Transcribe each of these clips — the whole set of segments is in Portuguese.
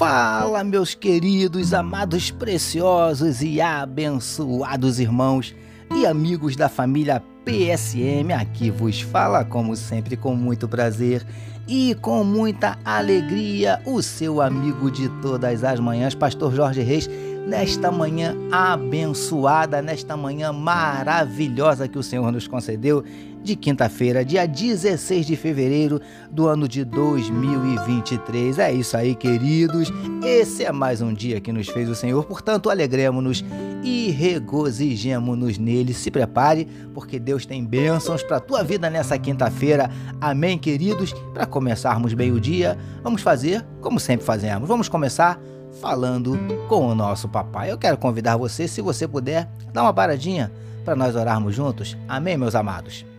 Fala, meus queridos, amados, preciosos e abençoados irmãos e amigos da família PSM. Aqui vos fala, como sempre, com muito prazer e com muita alegria, o seu amigo de todas as manhãs, Pastor Jorge Reis nesta manhã abençoada, nesta manhã maravilhosa que o Senhor nos concedeu, de quinta-feira, dia 16 de fevereiro do ano de 2023. É isso aí, queridos. Esse é mais um dia que nos fez o Senhor, portanto, alegremos-nos e regozijemos-nos nele. Se prepare, porque Deus tem bênçãos para a tua vida nessa quinta-feira. Amém, queridos? Para começarmos bem o dia, vamos fazer como sempre fazemos. Vamos começar falando com o nosso papai. Eu quero convidar você, se você puder, dar uma paradinha para nós orarmos juntos. Amém, meus amados?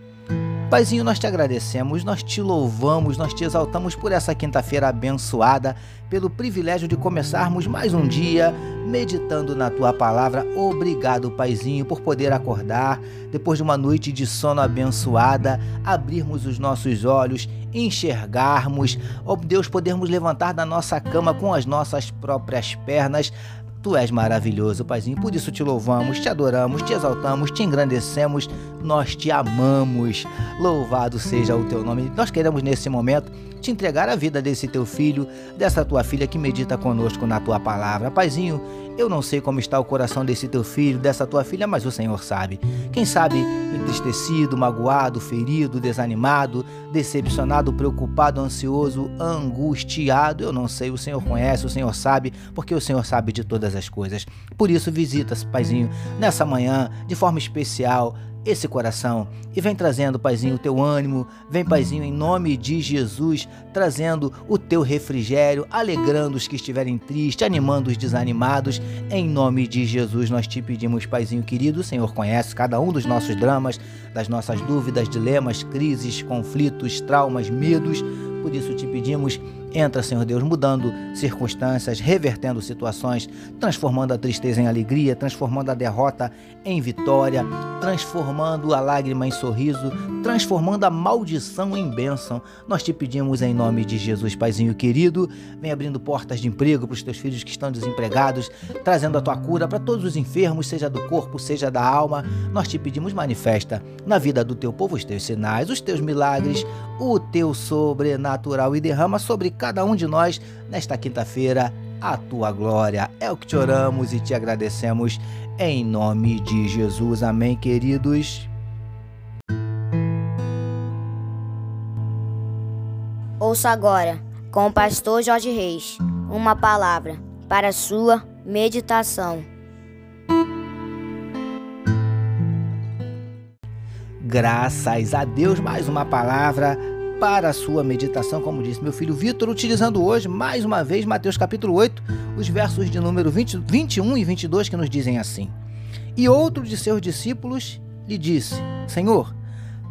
Paizinho, nós te agradecemos, nós te louvamos, nós te exaltamos por essa quinta-feira abençoada, pelo privilégio de começarmos mais um dia meditando na tua palavra. Obrigado, Paizinho, por poder acordar depois de uma noite de sono abençoada, abrirmos os nossos olhos, enxergarmos, ó Deus, podermos levantar da nossa cama com as nossas próprias pernas Tu és maravilhoso, Paizinho, por isso te louvamos, te adoramos, te exaltamos, te engrandecemos, nós te amamos. Louvado seja o teu nome. Nós queremos nesse momento te entregar a vida desse teu filho, dessa tua filha que medita conosco na tua palavra. Paizinho, eu não sei como está o coração desse teu filho, dessa tua filha, mas o Senhor sabe. Quem sabe entristecido, magoado, ferido, desanimado, decepcionado, preocupado, ansioso, angustiado, eu não sei, o Senhor conhece, o Senhor sabe, porque o Senhor sabe de todas as coisas. Por isso, visita-se, Paizinho, nessa manhã, de forma especial, esse coração e vem trazendo, Paizinho, o teu ânimo, vem, Paizinho, em nome de Jesus, trazendo o teu refrigério, alegrando os que estiverem tristes, animando os desanimados. Em nome de Jesus, nós te pedimos, Paizinho querido, o Senhor conhece cada um dos nossos dramas, das nossas dúvidas, dilemas, crises, conflitos, traumas, medos. Por isso te pedimos Entra, Senhor Deus, mudando circunstâncias, revertendo situações, transformando a tristeza em alegria, transformando a derrota em vitória, transformando a lágrima em sorriso, transformando a maldição em bênção. Nós te pedimos em nome de Jesus, Paizinho querido, vem abrindo portas de emprego para os teus filhos que estão desempregados, trazendo a tua cura para todos os enfermos, seja do corpo, seja da alma. Nós te pedimos, manifesta na vida do teu povo os teus sinais, os teus milagres, o teu sobrenatural e derrama sobre cada um de nós nesta quinta-feira a tua glória. É o que te oramos e te agradecemos em nome de Jesus. Amém, queridos. Ouça agora, com o pastor Jorge Reis, uma palavra para a sua meditação. Graças a Deus, mais uma palavra para a sua meditação, como disse meu filho Vitor, utilizando hoje, mais uma vez, Mateus capítulo 8, os versos de número 20, 21 e 22 que nos dizem assim. E outro de seus discípulos lhe disse: Senhor,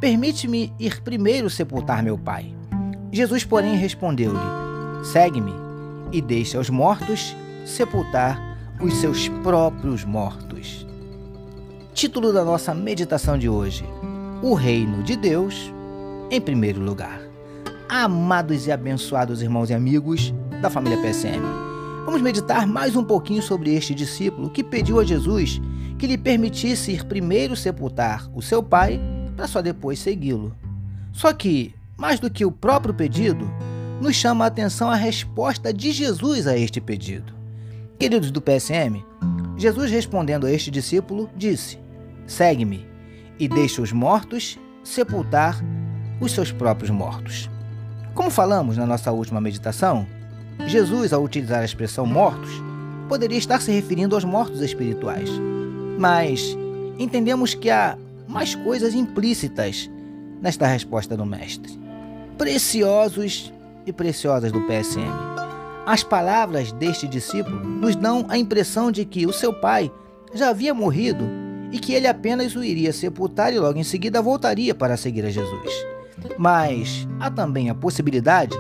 permite-me ir primeiro sepultar meu pai. Jesus, porém, respondeu-lhe: Segue-me e deixa os mortos sepultar os seus próprios mortos. Título da nossa meditação de hoje: O Reino de Deus em primeiro lugar. Amados e abençoados irmãos e amigos da família PSM, vamos meditar mais um pouquinho sobre este discípulo que pediu a Jesus que lhe permitisse ir primeiro sepultar o seu pai para só depois segui-lo. Só que, mais do que o próprio pedido, nos chama a atenção a resposta de Jesus a este pedido. Queridos do PSM, Jesus respondendo a este discípulo disse: Segue-me e deixa os mortos sepultar os seus próprios mortos. Como falamos na nossa última meditação, Jesus, ao utilizar a expressão mortos, poderia estar se referindo aos mortos espirituais. Mas entendemos que há mais coisas implícitas nesta resposta do Mestre. Preciosos e preciosas do PSM. As palavras deste discípulo nos dão a impressão de que o seu pai já havia morrido e que ele apenas o iria sepultar e logo em seguida voltaria para seguir a Jesus. Mas há também a possibilidade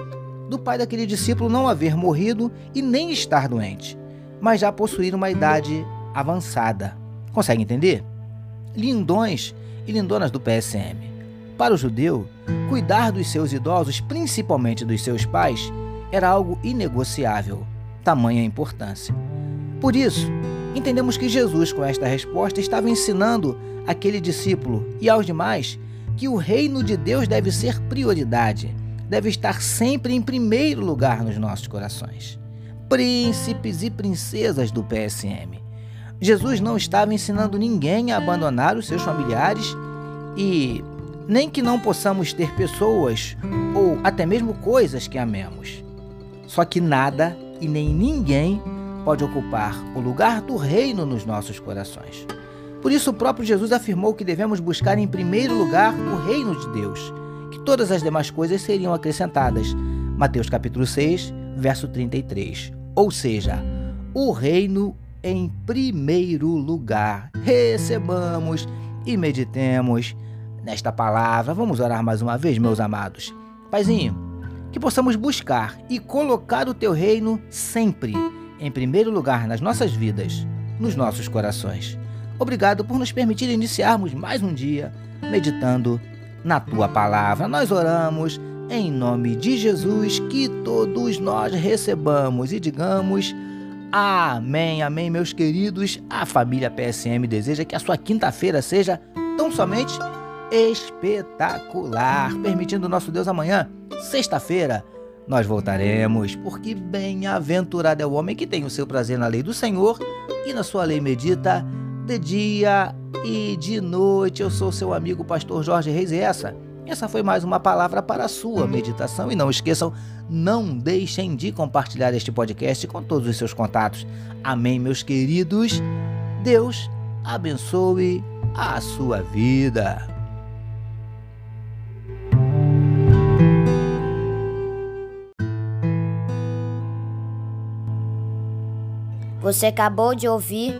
do pai daquele discípulo não haver morrido e nem estar doente, mas já possuir uma idade avançada. Consegue entender? Lindões e lindonas do PSM. Para o judeu, cuidar dos seus idosos, principalmente dos seus pais, era algo inegociável. tamanha importância. Por isso, entendemos que Jesus, com esta resposta, estava ensinando aquele discípulo e aos demais que o reino de Deus deve ser prioridade, deve estar sempre em primeiro lugar nos nossos corações. Príncipes e princesas do PSM. Jesus não estava ensinando ninguém a abandonar os seus familiares e nem que não possamos ter pessoas ou até mesmo coisas que amemos. Só que nada e nem ninguém pode ocupar o lugar do reino nos nossos corações. Por isso, o próprio Jesus afirmou que devemos buscar em primeiro lugar o reino de Deus, que todas as demais coisas seriam acrescentadas. Mateus capítulo 6, verso 33. Ou seja, o reino em primeiro lugar. Recebamos e meditemos nesta palavra. Vamos orar mais uma vez, meus amados. Paizinho, que possamos buscar e colocar o teu reino sempre em primeiro lugar nas nossas vidas, nos nossos corações. Obrigado por nos permitir iniciarmos mais um dia meditando na tua palavra. Nós oramos em nome de Jesus que todos nós recebamos e digamos amém, amém, meus queridos. A família PSM deseja que a sua quinta-feira seja tão somente espetacular, permitindo nosso Deus amanhã, sexta-feira, nós voltaremos, porque bem-aventurado é o homem que tem o seu prazer na lei do Senhor e na sua lei medita de dia e de noite. Eu sou seu amigo pastor Jorge Reis e essa, essa foi mais uma palavra para a sua meditação. E não esqueçam, não deixem de compartilhar este podcast com todos os seus contatos. Amém, meus queridos. Deus abençoe a sua vida. Você acabou de ouvir